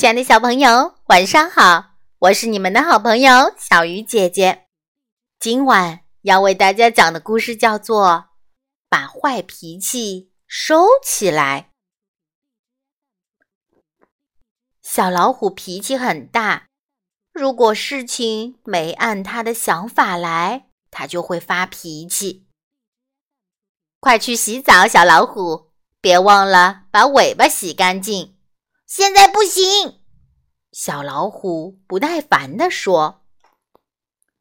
亲爱的小朋友，晚上好！我是你们的好朋友小鱼姐姐。今晚要为大家讲的故事叫做《把坏脾气收起来》。小老虎脾气很大，如果事情没按他的想法来，他就会发脾气。快去洗澡，小老虎，别忘了把尾巴洗干净。现在不行，小老虎不耐烦地说：“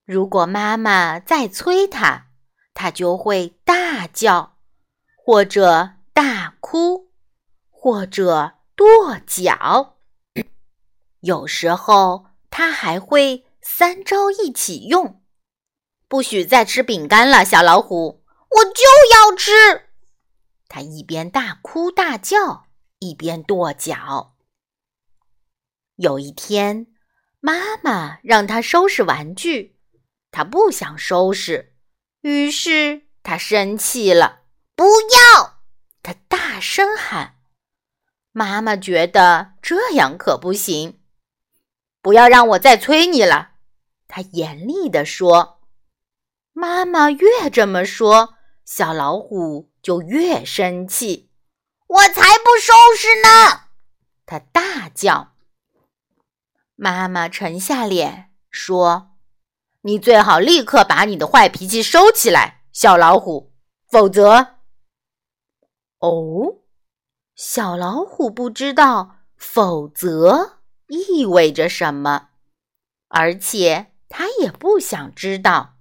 如果妈妈再催它，它就会大叫，或者大哭，或者跺脚。有时候它还会三招一起用。不许再吃饼干了，小老虎！我就要吃！”它一边大哭大叫，一边跺脚。有一天，妈妈让他收拾玩具，他不想收拾，于是他生气了。不要！他大声喊。妈妈觉得这样可不行，不要让我再催你了，他严厉地说。妈妈越这么说，小老虎就越生气。我才不收拾呢！他大叫。妈妈沉下脸说：“你最好立刻把你的坏脾气收起来，小老虎，否则……”哦，小老虎不知道“否则”意味着什么，而且他也不想知道。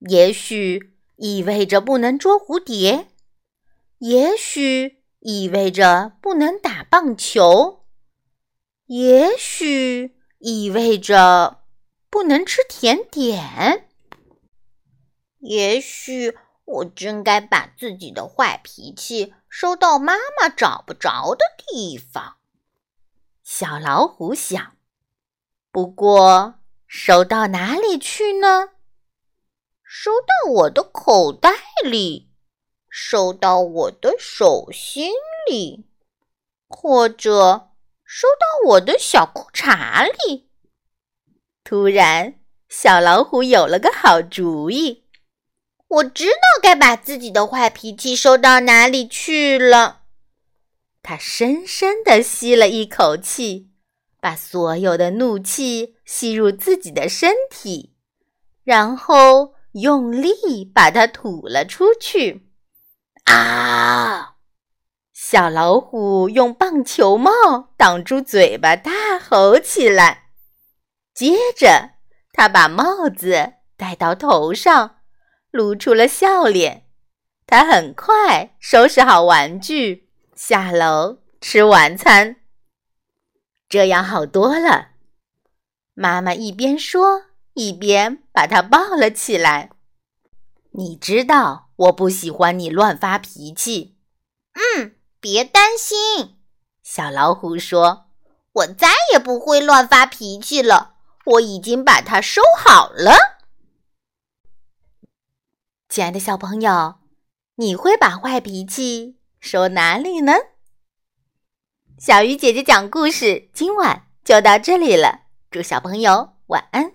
也许意味着不能捉蝴蝶，也许意味着不能打棒球。也许意味着不能吃甜点。也许我真该把自己的坏脾气收到妈妈找不着的地方。小老虎想。不过，收到哪里去呢？收到我的口袋里，收到我的手心里，或者……收到我的小裤衩里。突然，小老虎有了个好主意。我知道该把自己的坏脾气收到哪里去了。他深深地吸了一口气，把所有的怒气吸入自己的身体，然后用力把它吐了出去。啊！小老虎用棒球帽挡住嘴巴，大吼起来。接着，他把帽子戴到头上，露出了笑脸。他很快收拾好玩具，下楼吃晚餐。这样好多了。妈妈一边说，一边把他抱了起来。你知道，我不喜欢你乱发脾气。别担心，小老虎说：“我再也不会乱发脾气了。我已经把它收好了。”亲爱的小朋友，你会把坏脾气收哪里呢？小鱼姐姐讲故事，今晚就到这里了。祝小朋友晚安。